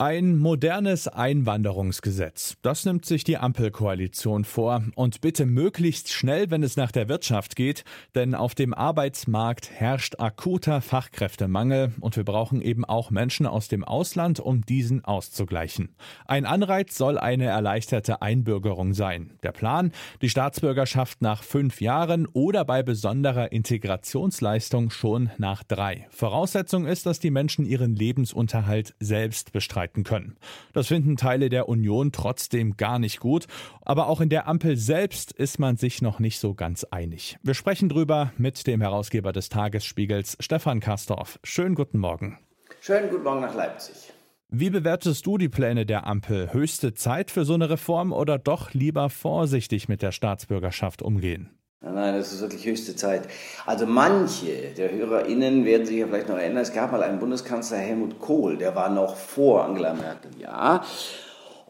Ein modernes Einwanderungsgesetz. Das nimmt sich die Ampelkoalition vor. Und bitte möglichst schnell, wenn es nach der Wirtschaft geht. Denn auf dem Arbeitsmarkt herrscht akuter Fachkräftemangel. Und wir brauchen eben auch Menschen aus dem Ausland, um diesen auszugleichen. Ein Anreiz soll eine erleichterte Einbürgerung sein. Der Plan? Die Staatsbürgerschaft nach fünf Jahren oder bei besonderer Integrationsleistung schon nach drei. Voraussetzung ist, dass die Menschen ihren Lebensunterhalt selbst bestreiten bestreiten können. Das finden Teile der Union trotzdem gar nicht gut. Aber auch in der Ampel selbst ist man sich noch nicht so ganz einig. Wir sprechen drüber mit dem Herausgeber des Tagesspiegels, Stefan Kastorf. Schönen guten Morgen. Schönen guten Morgen nach Leipzig. Wie bewertest du die Pläne der Ampel? Höchste Zeit für so eine Reform oder doch lieber vorsichtig mit der Staatsbürgerschaft umgehen? Nein, nein, das ist wirklich höchste Zeit. Also manche der HörerInnen werden sich ja vielleicht noch erinnern, es gab mal einen Bundeskanzler Helmut Kohl, der war noch vor Angela Merkel, ja.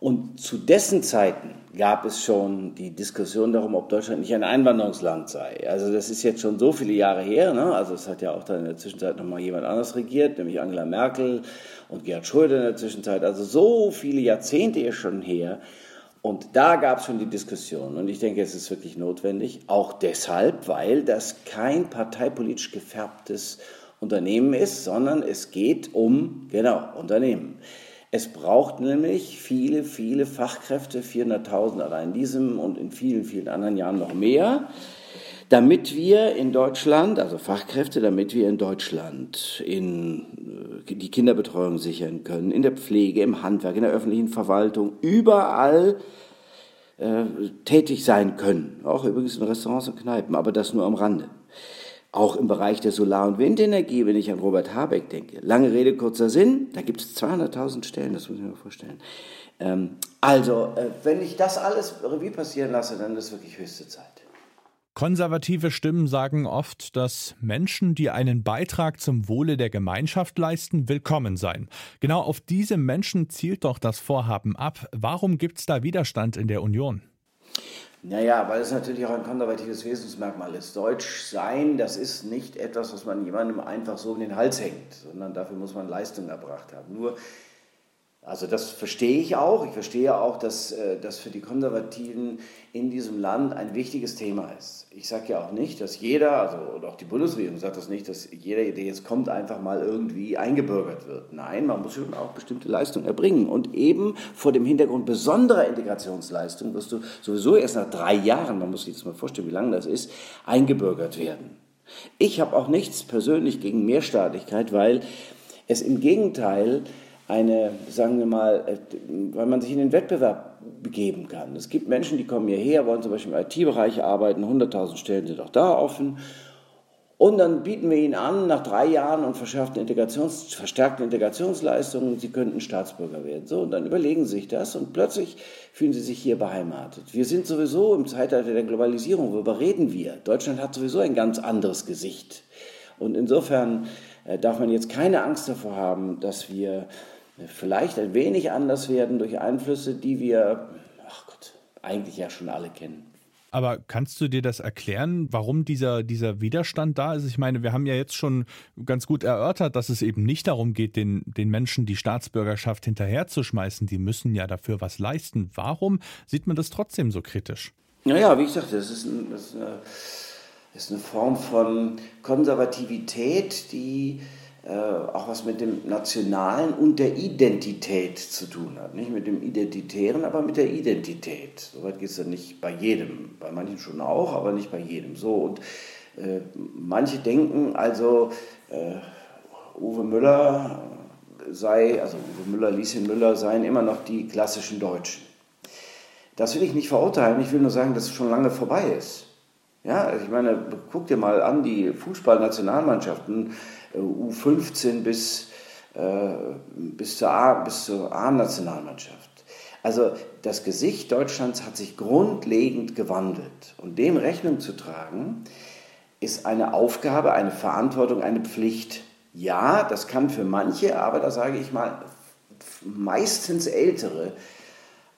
Und zu dessen Zeiten gab es schon die Diskussion darum, ob Deutschland nicht ein Einwanderungsland sei. Also das ist jetzt schon so viele Jahre her. Ne? Also es hat ja auch dann in der Zwischenzeit nochmal jemand anders regiert, nämlich Angela Merkel und Gerhard Schröder in der Zwischenzeit. Also so viele Jahrzehnte ist schon her. Und da gab es schon die Diskussion. Und ich denke, es ist wirklich notwendig, auch deshalb, weil das kein parteipolitisch gefärbtes Unternehmen ist, sondern es geht um, genau, Unternehmen. Es braucht nämlich viele, viele Fachkräfte, 400.000 allein in diesem und in vielen, vielen anderen Jahren noch mehr damit wir in Deutschland, also Fachkräfte, damit wir in Deutschland in äh, die Kinderbetreuung sichern können, in der Pflege, im Handwerk, in der öffentlichen Verwaltung, überall äh, tätig sein können. Auch übrigens in Restaurants und Kneipen, aber das nur am Rande. Auch im Bereich der Solar- und Windenergie, wenn ich an Robert Habeck denke. Lange Rede, kurzer Sinn, da gibt es 200.000 Stellen, das muss ich mir vorstellen. Ähm, also, äh, wenn ich das alles Revue passieren lasse, dann ist wirklich höchste Zeit. Konservative Stimmen sagen oft, dass Menschen, die einen Beitrag zum Wohle der Gemeinschaft leisten, willkommen seien. Genau auf diese Menschen zielt doch das Vorhaben ab. Warum gibt es da Widerstand in der Union? Naja, weil es natürlich auch ein konservatives Wesensmerkmal ist. Deutsch sein, das ist nicht etwas, was man jemandem einfach so in den Hals hängt, sondern dafür muss man Leistung erbracht haben. Nur also das verstehe ich auch. Ich verstehe auch, dass äh, das für die Konservativen in diesem Land ein wichtiges Thema ist. Ich sage ja auch nicht, dass jeder, also und auch die Bundesregierung sagt das nicht, dass jeder, der jetzt kommt, einfach mal irgendwie eingebürgert wird. Nein, man muss schon auch bestimmte Leistungen erbringen. Und eben vor dem Hintergrund besonderer Integrationsleistung wirst du sowieso erst nach drei Jahren, man muss sich das mal vorstellen, wie lange das ist, eingebürgert werden. Ich habe auch nichts persönlich gegen Mehrstaatlichkeit, weil es im Gegenteil eine, sagen wir mal, äh, weil man sich in den Wettbewerb begeben kann. Es gibt Menschen, die kommen hierher, wollen zum Beispiel im IT-Bereich arbeiten, 100.000 Stellen sind auch da offen. Und dann bieten wir ihnen an, nach drei Jahren und verschärften Integrations, verstärkten Integrationsleistungen, sie könnten Staatsbürger werden. So, und dann überlegen sie sich das und plötzlich fühlen sie sich hier beheimatet. Wir sind sowieso im Zeitalter der Globalisierung, worüber reden wir? Deutschland hat sowieso ein ganz anderes Gesicht. Und insofern äh, darf man jetzt keine Angst davor haben, dass wir vielleicht ein wenig anders werden durch Einflüsse, die wir, ach Gott, eigentlich ja schon alle kennen. Aber kannst du dir das erklären, warum dieser, dieser Widerstand da ist? Ich meine, wir haben ja jetzt schon ganz gut erörtert, dass es eben nicht darum geht, den, den Menschen die Staatsbürgerschaft hinterherzuschmeißen. Die müssen ja dafür was leisten. Warum sieht man das trotzdem so kritisch? Naja, wie ich sagte, das ist, ein, das ist, eine, das ist eine Form von Konservativität, die äh, auch was mit dem Nationalen und der Identität zu tun hat. Nicht mit dem Identitären, aber mit der Identität. Soweit geht es dann nicht bei jedem, bei manchen schon auch, aber nicht bei jedem. So und äh, manche denken also, äh, Uwe Müller sei, also Uwe Müller, Lieschen Müller seien immer noch die klassischen Deutschen. Das will ich nicht verurteilen, ich will nur sagen, dass es schon lange vorbei ist. Ja, ich meine, guck dir mal an, die Fußballnationalmannschaften äh, U15 bis, äh, bis zur A-Nationalmannschaft. Also das Gesicht Deutschlands hat sich grundlegend gewandelt. Und dem Rechnung zu tragen, ist eine Aufgabe, eine Verantwortung, eine Pflicht. Ja, das kann für manche, aber da sage ich mal, meistens Ältere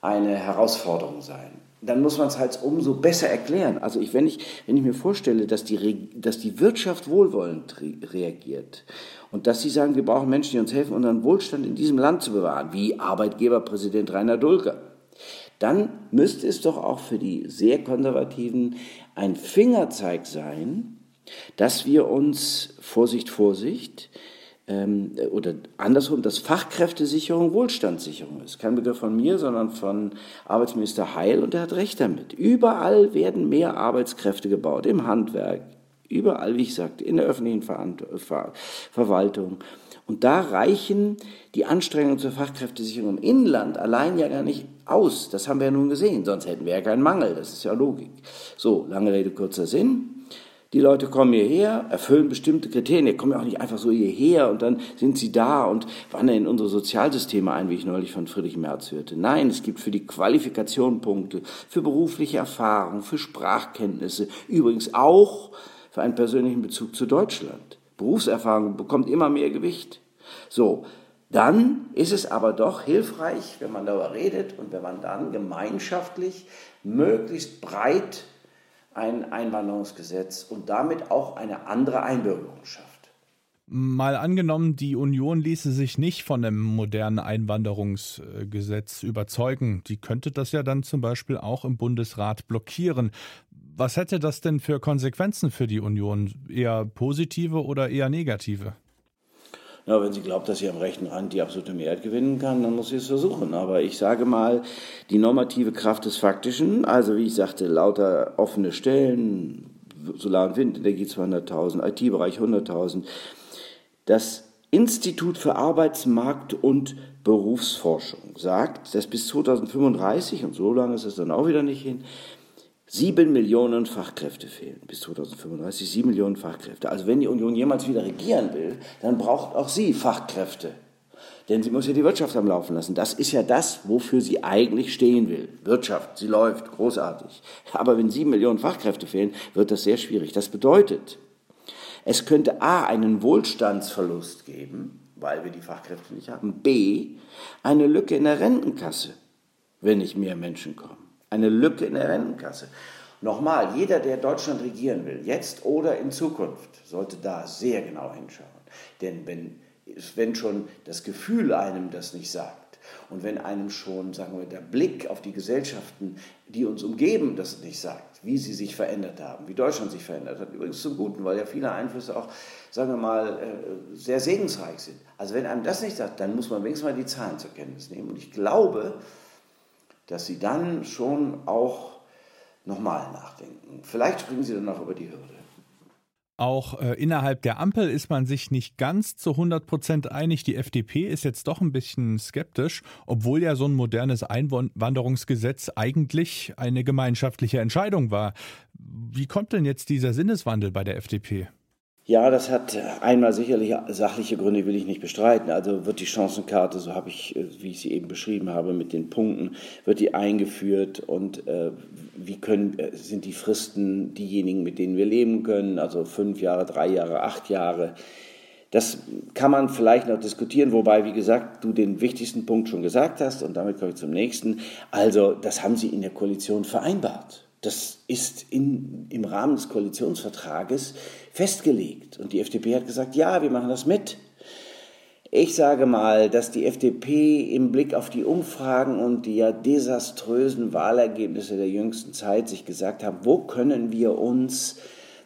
eine Herausforderung sein. Dann muss man es halt umso besser erklären. Also ich, wenn, ich, wenn ich mir vorstelle, dass die, dass die Wirtschaft wohlwollend re reagiert und dass sie sagen, wir brauchen Menschen, die uns helfen, unseren Wohlstand in diesem Land zu bewahren, wie Arbeitgeberpräsident Rainer Dulker, dann müsste es doch auch für die sehr Konservativen ein Fingerzeig sein, dass wir uns, Vorsicht, Vorsicht, ähm, oder andersrum, dass Fachkräftesicherung Wohlstandssicherung ist. Kein Begriff von mir, sondern von Arbeitsminister Heil und er hat recht damit. Überall werden mehr Arbeitskräfte gebaut, im Handwerk, überall, wie ich sagte, in der öffentlichen Ver Verwaltung. Und da reichen die Anstrengungen zur Fachkräftesicherung im Inland allein ja gar nicht aus. Das haben wir ja nun gesehen, sonst hätten wir ja keinen Mangel. Das ist ja Logik. So, lange Rede, kurzer Sinn. Die Leute kommen hierher, erfüllen bestimmte Kriterien. Die kommen ja auch nicht einfach so hierher und dann sind sie da und wandern in unsere Sozialsysteme ein, wie ich neulich von Friedrich Merz hörte. Nein, es gibt für die Qualifikation Punkte, für berufliche Erfahrung, für Sprachkenntnisse, übrigens auch für einen persönlichen Bezug zu Deutschland. Berufserfahrung bekommt immer mehr Gewicht. So, dann ist es aber doch hilfreich, wenn man darüber redet und wenn man dann gemeinschaftlich möglichst breit ein Einwanderungsgesetz und damit auch eine andere Einbürgerung schafft. Mal angenommen, die Union ließe sich nicht von einem modernen Einwanderungsgesetz überzeugen. Die könnte das ja dann zum Beispiel auch im Bundesrat blockieren. Was hätte das denn für Konsequenzen für die Union? Eher positive oder eher negative? Na, wenn sie glaubt, dass sie am rechten Rand die absolute Mehrheit gewinnen kann, dann muss sie es versuchen. Aber ich sage mal, die normative Kraft des Faktischen, also wie ich sagte, lauter offene Stellen, Solar- und Windenergie 200.000, IT-Bereich 100.000, das Institut für Arbeitsmarkt und Berufsforschung sagt, dass bis 2035, und so lange ist es dann auch wieder nicht hin, Sieben Millionen Fachkräfte fehlen bis 2035, sieben Millionen Fachkräfte. Also wenn die Union jemals wieder regieren will, dann braucht auch sie Fachkräfte. Denn sie muss ja die Wirtschaft am Laufen lassen. Das ist ja das, wofür sie eigentlich stehen will. Wirtschaft, sie läuft, großartig. Aber wenn sieben Millionen Fachkräfte fehlen, wird das sehr schwierig. Das bedeutet, es könnte A, einen Wohlstandsverlust geben, weil wir die Fachkräfte nicht haben. B, eine Lücke in der Rentenkasse, wenn nicht mehr Menschen kommen eine Lücke in der Rentenkasse. Nochmal, jeder, der Deutschland regieren will, jetzt oder in Zukunft, sollte da sehr genau hinschauen. Denn wenn, wenn schon das Gefühl einem das nicht sagt und wenn einem schon, sagen wir, der Blick auf die Gesellschaften, die uns umgeben, das nicht sagt, wie sie sich verändert haben, wie Deutschland sich verändert hat, übrigens zum Guten, weil ja viele Einflüsse auch, sagen wir mal, äh, sehr segensreich sind. Also wenn einem das nicht sagt, dann muss man wenigstens mal die Zahlen zur Kenntnis nehmen. Und ich glaube, dass sie dann schon auch nochmal nachdenken. Vielleicht springen sie dann auch über die Hürde. Auch äh, innerhalb der Ampel ist man sich nicht ganz zu 100 Prozent einig. Die FDP ist jetzt doch ein bisschen skeptisch, obwohl ja so ein modernes Einwanderungsgesetz eigentlich eine gemeinschaftliche Entscheidung war. Wie kommt denn jetzt dieser Sinneswandel bei der FDP? Ja, das hat einmal sicherlich sachliche Gründe, will ich nicht bestreiten. Also wird die Chancenkarte, so habe ich, äh, wie ich sie eben beschrieben habe, mit den Punkten, wird die eingeführt und äh, wie können, äh, sind die Fristen diejenigen, mit denen wir leben können, also fünf Jahre, drei Jahre, acht Jahre. Das kann man vielleicht noch diskutieren, wobei, wie gesagt, du den wichtigsten Punkt schon gesagt hast und damit komme ich zum nächsten. Also, das haben sie in der Koalition vereinbart. Das ist in, im Rahmen des Koalitionsvertrages festgelegt. Und die FDP hat gesagt, ja, wir machen das mit. Ich sage mal, dass die FDP im Blick auf die Umfragen und die ja desaströsen Wahlergebnisse der jüngsten Zeit sich gesagt haben, wo können wir uns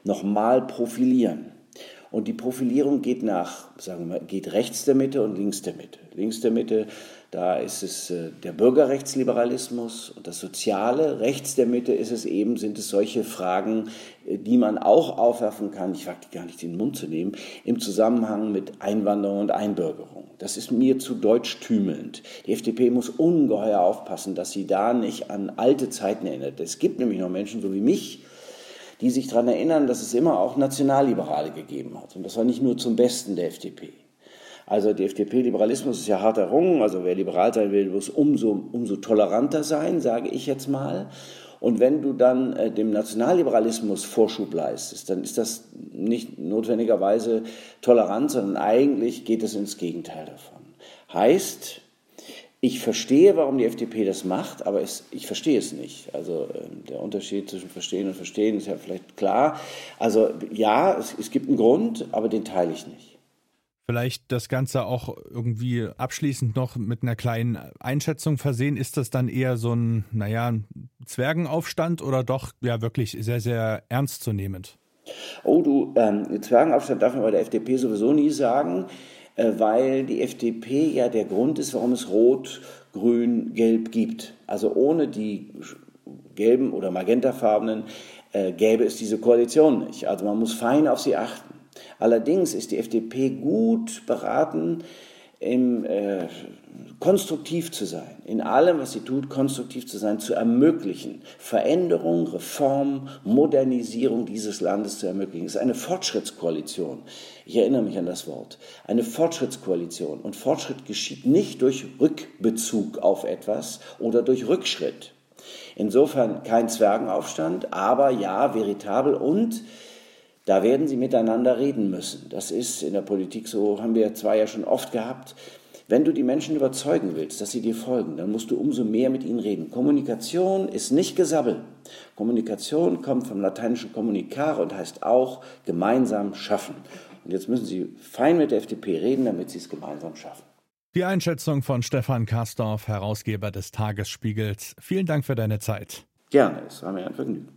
nochmal profilieren? Und die Profilierung geht nach, sagen wir, geht rechts der Mitte und links der Mitte. Links der Mitte da ist es äh, der Bürgerrechtsliberalismus und das Soziale. Rechts der Mitte ist es eben, sind es solche Fragen, äh, die man auch aufwerfen kann, ich wage die gar nicht in den Mund zu nehmen, im Zusammenhang mit Einwanderung und Einbürgerung. Das ist mir zu deutschtümelnd. Die FDP muss ungeheuer aufpassen, dass sie da nicht an alte Zeiten erinnert. Es gibt nämlich noch Menschen, so wie mich, die sich daran erinnern, dass es immer auch Nationalliberale gegeben hat. Und das war nicht nur zum Besten der FDP. Also die FDP-Liberalismus ist ja hart errungen. Also wer liberal sein will, muss umso, umso toleranter sein, sage ich jetzt mal. Und wenn du dann äh, dem Nationalliberalismus Vorschub leistest, dann ist das nicht notwendigerweise tolerant, sondern eigentlich geht es ins Gegenteil davon. Heißt, Ich verstehe, warum die FDP das macht, aber es, ich verstehe es nicht. Also äh, der Unterschied zwischen Verstehen und Verstehen ist ja vielleicht klar. Also ja, es, es gibt einen Grund, aber den teile ich nicht. Vielleicht das Ganze auch irgendwie abschließend noch mit einer kleinen Einschätzung versehen. Ist das dann eher so ein, naja, Zwergenaufstand oder doch ja wirklich sehr, sehr ernstzunehmend? Oh, du, ähm, Zwergenaufstand darf man bei der FDP sowieso nie sagen. Äh, weil die FDP ja der Grund ist, warum es Rot, Grün, Gelb gibt. Also ohne die gelben oder magentafarbenen äh, gäbe es diese Koalition nicht. Also man muss fein auf sie achten. Allerdings ist die FDP gut beraten, im, äh, konstruktiv zu sein, in allem, was sie tut, konstruktiv zu sein, zu ermöglichen, Veränderung, Reform, Modernisierung dieses Landes zu ermöglichen. Es ist eine Fortschrittskoalition. Ich erinnere mich an das Wort. Eine Fortschrittskoalition. Und Fortschritt geschieht nicht durch Rückbezug auf etwas oder durch Rückschritt. Insofern kein Zwergenaufstand, aber ja, veritabel und da werden sie miteinander reden müssen. Das ist in der Politik so, haben wir zwei ja schon oft gehabt. Wenn du die Menschen überzeugen willst, dass sie dir folgen, dann musst du umso mehr mit ihnen reden. Kommunikation ist nicht Gesabbel. Kommunikation kommt vom lateinischen communicare und heißt auch gemeinsam schaffen. Und jetzt müssen sie fein mit der FDP reden, damit sie es gemeinsam schaffen. Die Einschätzung von Stefan Karsdorf, Herausgeber des Tagesspiegels. Vielen Dank für deine Zeit. Gerne, es war mir ein Vergnügen.